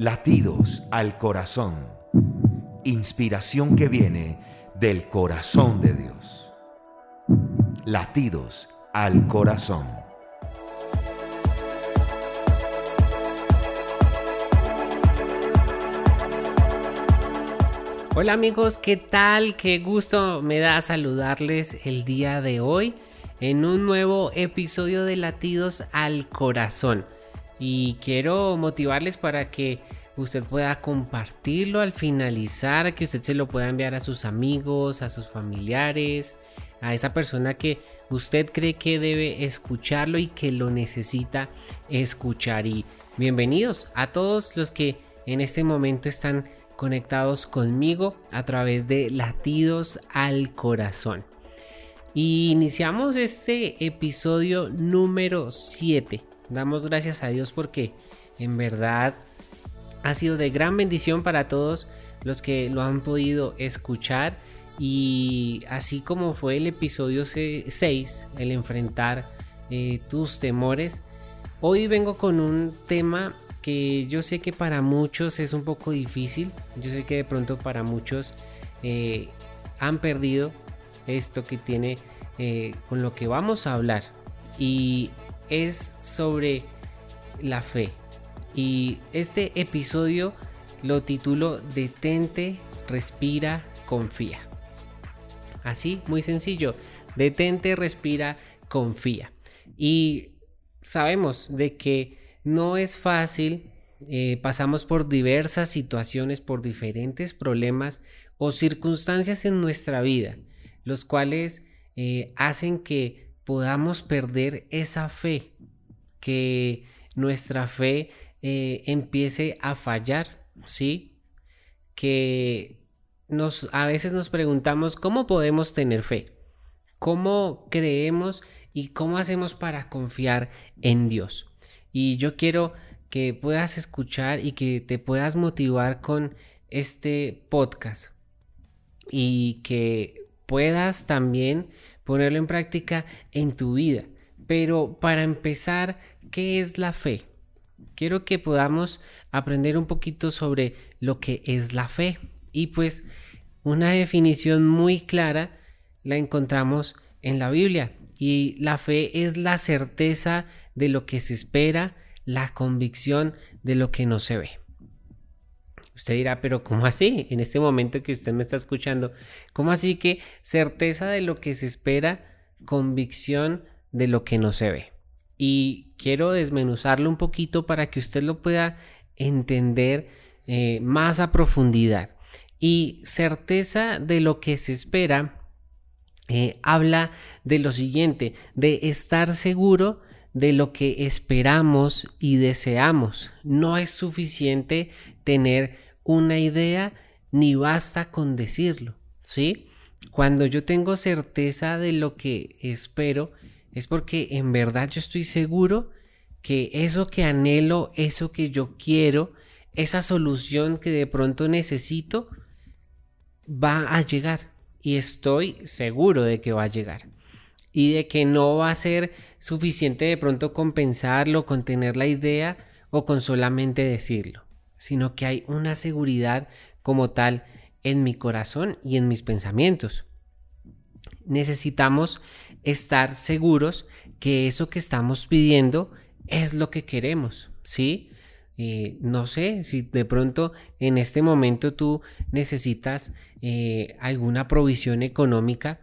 Latidos al corazón. Inspiración que viene del corazón de Dios. Latidos al corazón. Hola amigos, ¿qué tal? Qué gusto me da saludarles el día de hoy en un nuevo episodio de Latidos al Corazón y quiero motivarles para que usted pueda compartirlo al finalizar, que usted se lo pueda enviar a sus amigos, a sus familiares, a esa persona que usted cree que debe escucharlo y que lo necesita escuchar. Y bienvenidos a todos los que en este momento están conectados conmigo a través de latidos al corazón. Y iniciamos este episodio número 7 Damos gracias a Dios porque en verdad ha sido de gran bendición para todos los que lo han podido escuchar. Y así como fue el episodio 6, el enfrentar eh, tus temores, hoy vengo con un tema que yo sé que para muchos es un poco difícil. Yo sé que de pronto para muchos eh, han perdido esto que tiene eh, con lo que vamos a hablar. Y es sobre la fe. Y este episodio lo titulo Detente, respira, confía. Así, muy sencillo. Detente, respira, confía. Y sabemos de que no es fácil. Eh, pasamos por diversas situaciones, por diferentes problemas o circunstancias en nuestra vida, los cuales eh, hacen que podamos perder esa fe, que nuestra fe eh, empiece a fallar, ¿sí? Que nos, a veces nos preguntamos cómo podemos tener fe, cómo creemos y cómo hacemos para confiar en Dios. Y yo quiero que puedas escuchar y que te puedas motivar con este podcast y que puedas también ponerlo en práctica en tu vida. Pero para empezar, ¿qué es la fe? Quiero que podamos aprender un poquito sobre lo que es la fe. Y pues una definición muy clara la encontramos en la Biblia. Y la fe es la certeza de lo que se espera, la convicción de lo que no se ve. Usted dirá, pero ¿cómo así? En este momento que usted me está escuchando, ¿cómo así que certeza de lo que se espera, convicción de lo que no se ve? Y quiero desmenuzarlo un poquito para que usted lo pueda entender eh, más a profundidad. Y certeza de lo que se espera eh, habla de lo siguiente, de estar seguro de lo que esperamos y deseamos. No es suficiente tener una idea ni basta con decirlo, ¿sí? Cuando yo tengo certeza de lo que espero, es porque en verdad yo estoy seguro que eso que anhelo, eso que yo quiero, esa solución que de pronto necesito, va a llegar. Y estoy seguro de que va a llegar. Y de que no va a ser suficiente de pronto con pensarlo, con tener la idea o con solamente decirlo sino que hay una seguridad como tal en mi corazón y en mis pensamientos. Necesitamos estar seguros que eso que estamos pidiendo es lo que queremos, ¿sí? Eh, no sé si de pronto en este momento tú necesitas eh, alguna provisión económica.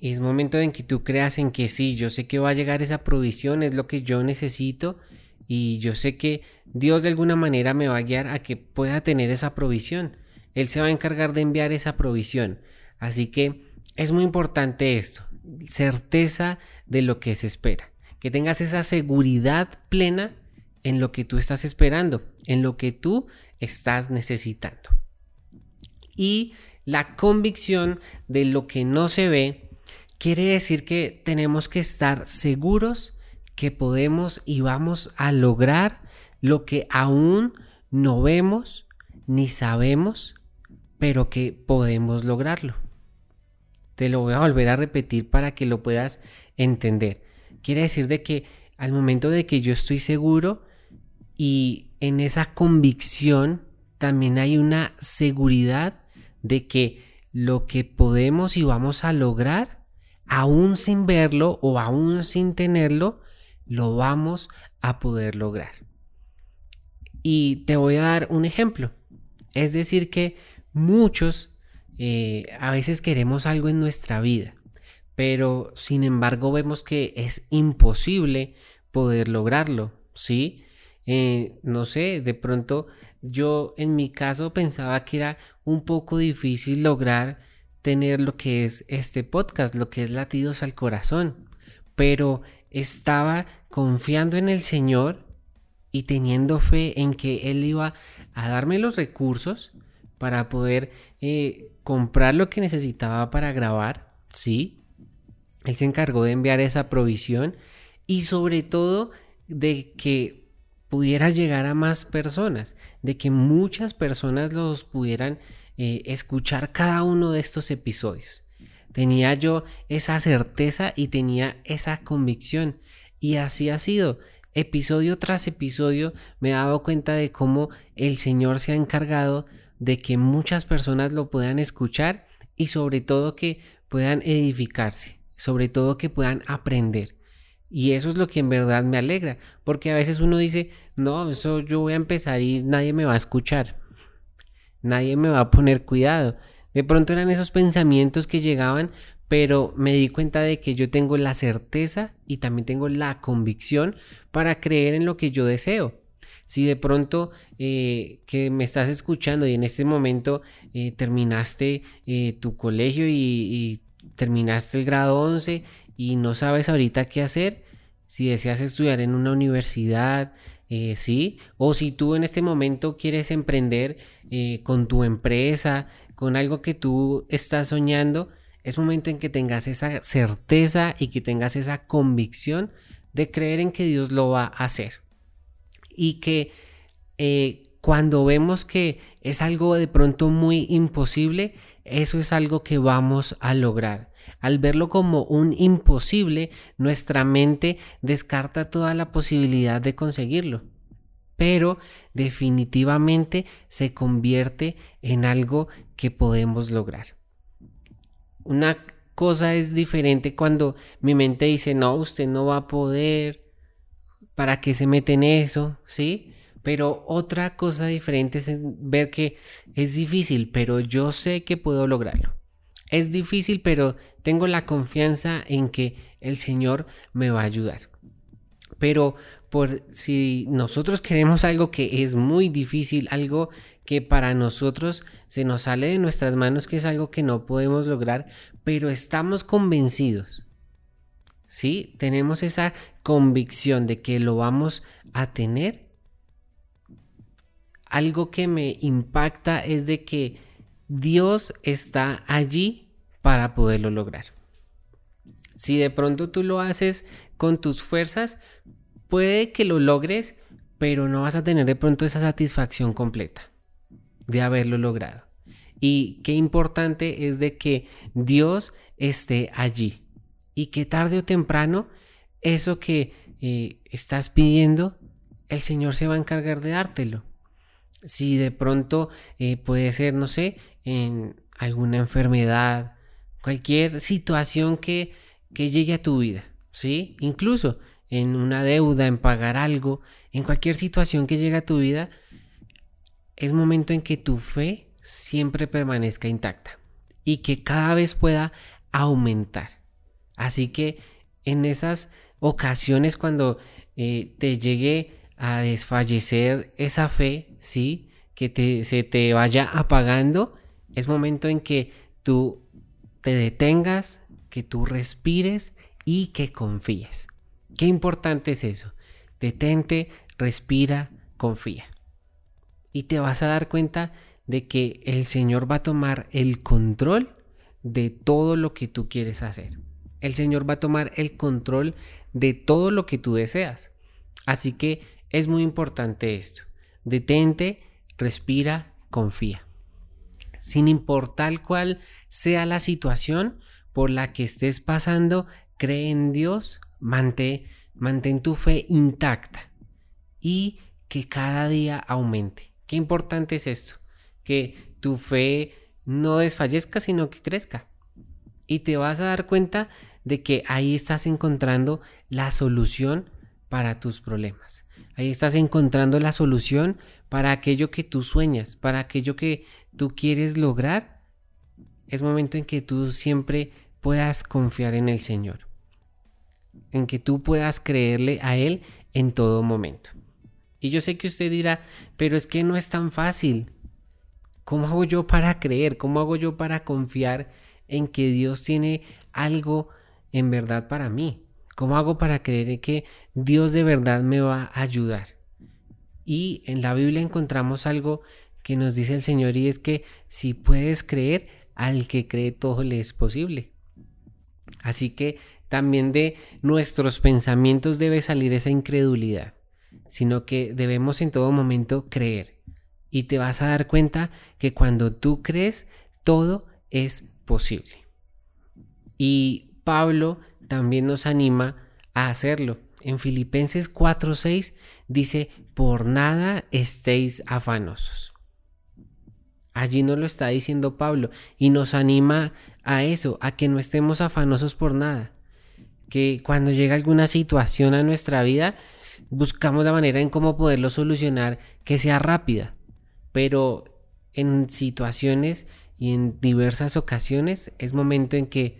Es momento en que tú creas en que sí, yo sé que va a llegar esa provisión, es lo que yo necesito y yo sé que Dios de alguna manera me va a guiar a que pueda tener esa provisión. Él se va a encargar de enviar esa provisión. Así que es muy importante esto, certeza de lo que se espera, que tengas esa seguridad plena en lo que tú estás esperando, en lo que tú estás necesitando. Y la convicción de lo que no se ve quiere decir que tenemos que estar seguros que podemos y vamos a lograr lo que aún no vemos ni sabemos, pero que podemos lograrlo. Te lo voy a volver a repetir para que lo puedas entender. Quiere decir de que al momento de que yo estoy seguro y en esa convicción también hay una seguridad de que lo que podemos y vamos a lograr, aún sin verlo o aún sin tenerlo, lo vamos a poder lograr. Y te voy a dar un ejemplo. Es decir, que muchos eh, a veces queremos algo en nuestra vida, pero sin embargo vemos que es imposible poder lograrlo, ¿sí? Eh, no sé, de pronto yo en mi caso pensaba que era un poco difícil lograr tener lo que es este podcast, lo que es latidos al corazón, pero estaba confiando en el Señor y teniendo fe en que Él iba a darme los recursos para poder eh, comprar lo que necesitaba para grabar, sí. Él se encargó de enviar esa provisión y sobre todo de que pudiera llegar a más personas, de que muchas personas los pudieran eh, escuchar cada uno de estos episodios. Tenía yo esa certeza y tenía esa convicción y así ha sido. Episodio tras episodio me he dado cuenta de cómo el Señor se ha encargado de que muchas personas lo puedan escuchar y sobre todo que puedan edificarse, sobre todo que puedan aprender. Y eso es lo que en verdad me alegra, porque a veces uno dice, no, eso yo voy a empezar y nadie me va a escuchar, nadie me va a poner cuidado. De pronto eran esos pensamientos que llegaban, pero me di cuenta de que yo tengo la certeza y también tengo la convicción para creer en lo que yo deseo. Si de pronto eh, que me estás escuchando y en este momento eh, terminaste eh, tu colegio y, terminaste el grado 11 y no sabes ahorita qué hacer, si deseas estudiar en una universidad, sí, o si tú en este momento quieres emprender con tu empresa, con algo que tú estás soñando, es momento en que tengas esa certeza y que tengas esa convicción de creer en que Dios lo va a hacer. Y que eh, cuando vemos que es algo de pronto muy imposible, eso es algo que vamos a lograr. Al verlo como un imposible, nuestra mente descarta toda la posibilidad de conseguirlo. Pero definitivamente se convierte en algo que podemos lograr. Una cosa es diferente cuando mi mente dice, no, usted no va a poder, ¿para qué se mete en eso? ¿Sí? Pero otra cosa diferente es ver que es difícil, pero yo sé que puedo lograrlo. Es difícil, pero tengo la confianza en que el Señor me va a ayudar. Pero por si nosotros queremos algo que es muy difícil, algo que para nosotros se nos sale de nuestras manos, que es algo que no podemos lograr, pero estamos convencidos. ¿Sí? Tenemos esa convicción de que lo vamos a tener. Algo que me impacta es de que Dios está allí para poderlo lograr. Si de pronto tú lo haces con tus fuerzas, puede que lo logres, pero no vas a tener de pronto esa satisfacción completa de haberlo logrado. Y qué importante es de que Dios esté allí y que tarde o temprano eso que eh, estás pidiendo, el Señor se va a encargar de dártelo. Si de pronto eh, puede ser, no sé, en alguna enfermedad, cualquier situación que, que llegue a tu vida, ¿sí? Incluso en una deuda, en pagar algo, en cualquier situación que llegue a tu vida, es momento en que tu fe siempre permanezca intacta y que cada vez pueda aumentar. Así que en esas ocasiones cuando eh, te llegue a desfallecer esa fe, ¿sí? Que te, se te vaya apagando, es momento en que tú te detengas, que tú respires y que confíes. Qué importante es eso. Detente, respira, confía. Y te vas a dar cuenta de que el Señor va a tomar el control de todo lo que tú quieres hacer. El Señor va a tomar el control de todo lo que tú deseas. Así que es muy importante esto. Detente, respira, confía. Sin importar cuál sea la situación por la que estés pasando, cree en Dios, mantén, mantén tu fe intacta y que cada día aumente. Qué importante es esto, que tu fe no desfallezca, sino que crezca. Y te vas a dar cuenta de que ahí estás encontrando la solución para tus problemas. Ahí estás encontrando la solución para aquello que tú sueñas, para aquello que tú quieres lograr. Es momento en que tú siempre puedas confiar en el Señor, en que tú puedas creerle a Él en todo momento. Y yo sé que usted dirá, pero es que no es tan fácil. ¿Cómo hago yo para creer? ¿Cómo hago yo para confiar en que Dios tiene algo en verdad para mí? ¿Cómo hago para creer que Dios de verdad me va a ayudar? Y en la Biblia encontramos algo que nos dice el Señor y es que si puedes creer, al que cree todo le es posible. Así que también de nuestros pensamientos debe salir esa incredulidad, sino que debemos en todo momento creer. Y te vas a dar cuenta que cuando tú crees, todo es posible. Y Pablo también nos anima a hacerlo. En Filipenses 4:6 dice, por nada estéis afanosos. Allí nos lo está diciendo Pablo y nos anima a eso, a que no estemos afanosos por nada. Que cuando llega alguna situación a nuestra vida, buscamos la manera en cómo poderlo solucionar que sea rápida. Pero en situaciones y en diversas ocasiones es momento en que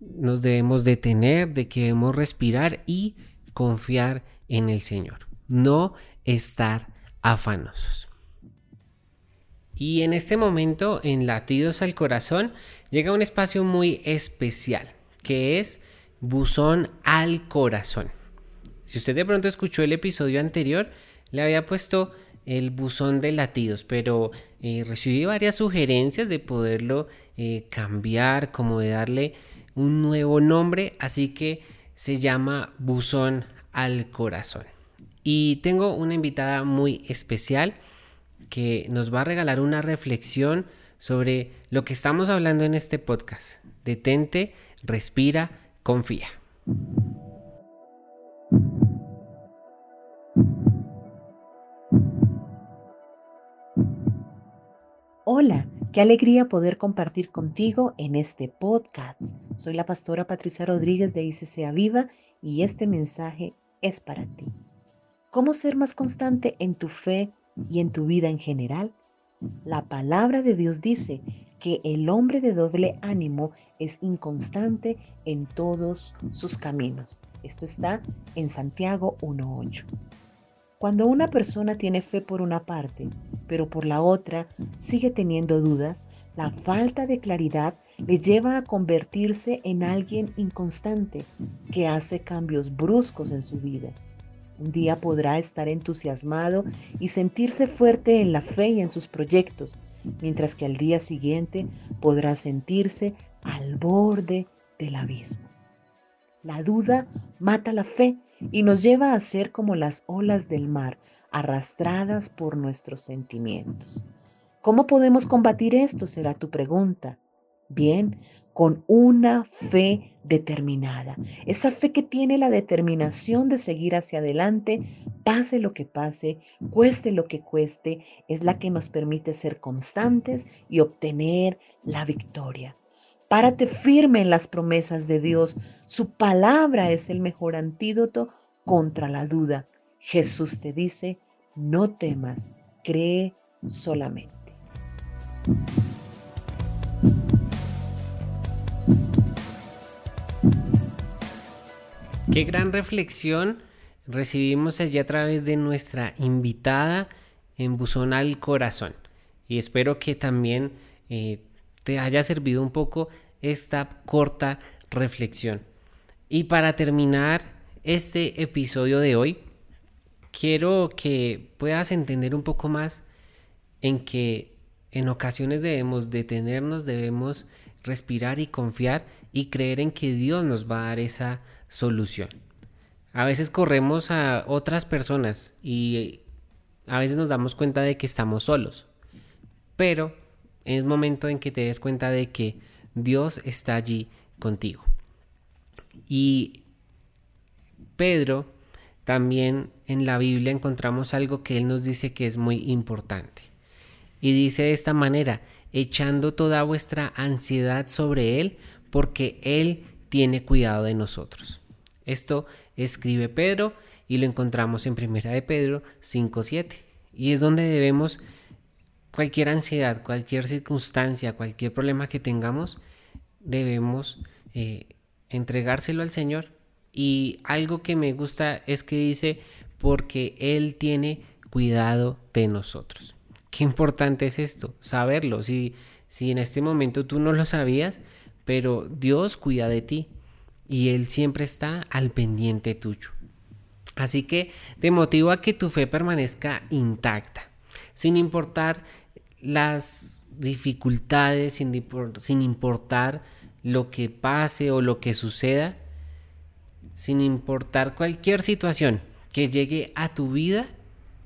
nos debemos detener, de que debemos respirar y confiar en el Señor. No estar afanosos. Y en este momento, en Latidos al Corazón, llega un espacio muy especial, que es Buzón al Corazón. Si usted de pronto escuchó el episodio anterior, le había puesto el buzón de latidos, pero eh, recibí varias sugerencias de poderlo eh, cambiar, como de darle un nuevo nombre, así que se llama Buzón al Corazón. Y tengo una invitada muy especial que nos va a regalar una reflexión sobre lo que estamos hablando en este podcast. Detente, respira, confía. Hola, qué alegría poder compartir contigo en este podcast. Soy la pastora Patricia Rodríguez de ICC Viva y este mensaje es para ti. ¿Cómo ser más constante en tu fe y en tu vida en general? La palabra de Dios dice que el hombre de doble ánimo es inconstante en todos sus caminos. Esto está en Santiago 1.8. Cuando una persona tiene fe por una parte, pero por la otra sigue teniendo dudas, la falta de claridad le lleva a convertirse en alguien inconstante que hace cambios bruscos en su vida. Un día podrá estar entusiasmado y sentirse fuerte en la fe y en sus proyectos, mientras que al día siguiente podrá sentirse al borde del abismo. La duda mata la fe y nos lleva a ser como las olas del mar, arrastradas por nuestros sentimientos. ¿Cómo podemos combatir esto? Será tu pregunta. Bien, con una fe determinada. Esa fe que tiene la determinación de seguir hacia adelante, pase lo que pase, cueste lo que cueste, es la que nos permite ser constantes y obtener la victoria. Párate firme en las promesas de Dios. Su palabra es el mejor antídoto contra la duda. Jesús te dice, no temas, cree solamente. Qué gran reflexión recibimos allí a través de nuestra invitada en Buzón al Corazón. Y espero que también eh, te haya servido un poco esta corta reflexión. Y para terminar este episodio de hoy, quiero que puedas entender un poco más en que en ocasiones debemos detenernos, debemos respirar y confiar y creer en que Dios nos va a dar esa solución. A veces corremos a otras personas y a veces nos damos cuenta de que estamos solos. Pero es momento en que te des cuenta de que Dios está allí contigo. Y Pedro también en la Biblia encontramos algo que Él nos dice que es muy importante. Y dice de esta manera, echando toda vuestra ansiedad sobre Él, porque Él tiene cuidado de nosotros. Esto escribe Pedro y lo encontramos en Primera de Pedro 5.7. Y es donde debemos cualquier ansiedad, cualquier circunstancia, cualquier problema que tengamos, debemos eh, entregárselo al Señor. Y algo que me gusta es que dice, porque Él tiene cuidado de nosotros. Qué importante es esto, saberlo. Si, si en este momento tú no lo sabías, pero Dios cuida de ti y Él siempre está al pendiente tuyo. Así que te motivo a que tu fe permanezca intacta, sin importar las dificultades, sin, importar lo que pase o lo que suceda, sin importar cualquier situación que llegue a tu vida,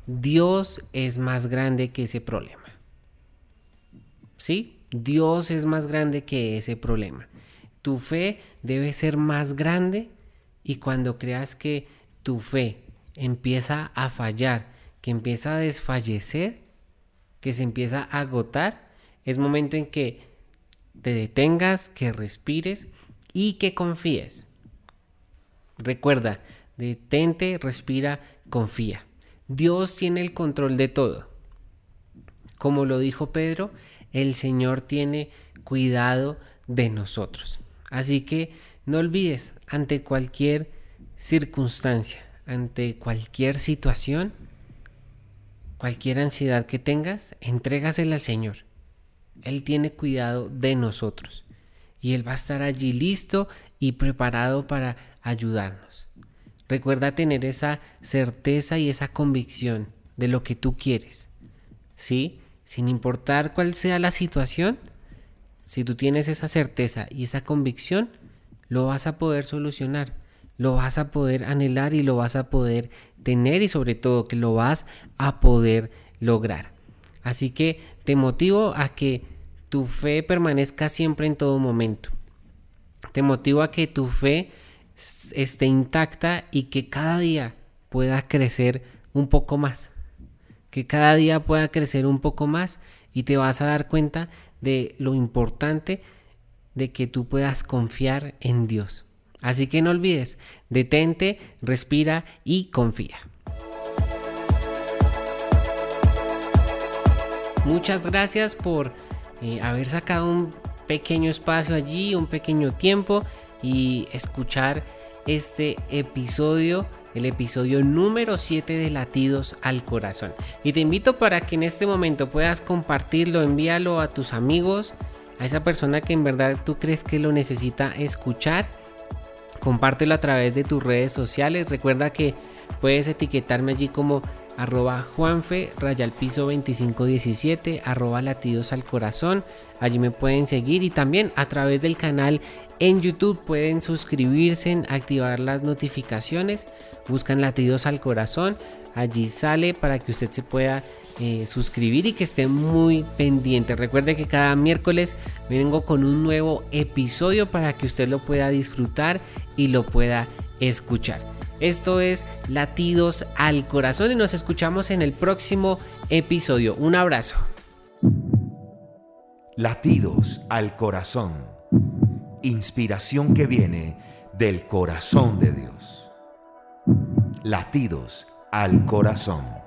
Dios es más grande que ese problema. ¿Sí? Dios es más grande que ese problema. Tu fe debe ser más grande y cuando creas que tu fe empieza a fallar, que empieza a desfallecer, que se empieza a agotar, es momento en que te detengas, que respires y que confíes. Recuerda, detente, respira, confía. Dios tiene el control de todo. Como lo dijo Pedro, el Señor tiene cuidado de nosotros. Así que no olvides, ante cualquier circunstancia, ante cualquier situación, cualquier ansiedad que tengas, entrégasela al Señor. Él tiene cuidado de nosotros y Él va a estar allí listo y preparado para ayudarnos. Recuerda tener esa certeza y esa convicción de lo que tú quieres. ¿Sí? Sin importar cuál sea la situación, si tú tienes esa certeza y esa convicción, lo vas a poder solucionar, lo vas a poder anhelar y lo vas a poder tener y sobre todo que lo vas a poder lograr. Así que te motivo a que tu fe permanezca siempre en todo momento. Te motivo a que tu fe esté intacta y que cada día pueda crecer un poco más. Que cada día pueda crecer un poco más y te vas a dar cuenta de lo importante de que tú puedas confiar en Dios. Así que no olvides, detente, respira y confía. Muchas gracias por eh, haber sacado un pequeño espacio allí, un pequeño tiempo y escuchar este episodio, el episodio número 7 de Latidos al Corazón. Y te invito para que en este momento puedas compartirlo, envíalo a tus amigos, a esa persona que en verdad tú crees que lo necesita escuchar. Compártelo a través de tus redes sociales. Recuerda que puedes etiquetarme allí como arroba Juanfe, rayalpiso 2517, arroba latidos al corazón. Allí me pueden seguir y también a través del canal en YouTube pueden suscribirse, activar las notificaciones, buscan latidos al corazón. Allí sale para que usted se pueda eh, suscribir y que esté muy pendiente. Recuerde que cada miércoles vengo con un nuevo episodio para que usted lo pueda disfrutar y lo pueda escuchar. Esto es Latidos al Corazón y nos escuchamos en el próximo episodio. Un abrazo. Latidos al Corazón. Inspiración que viene del corazón de Dios. Latidos al Corazón.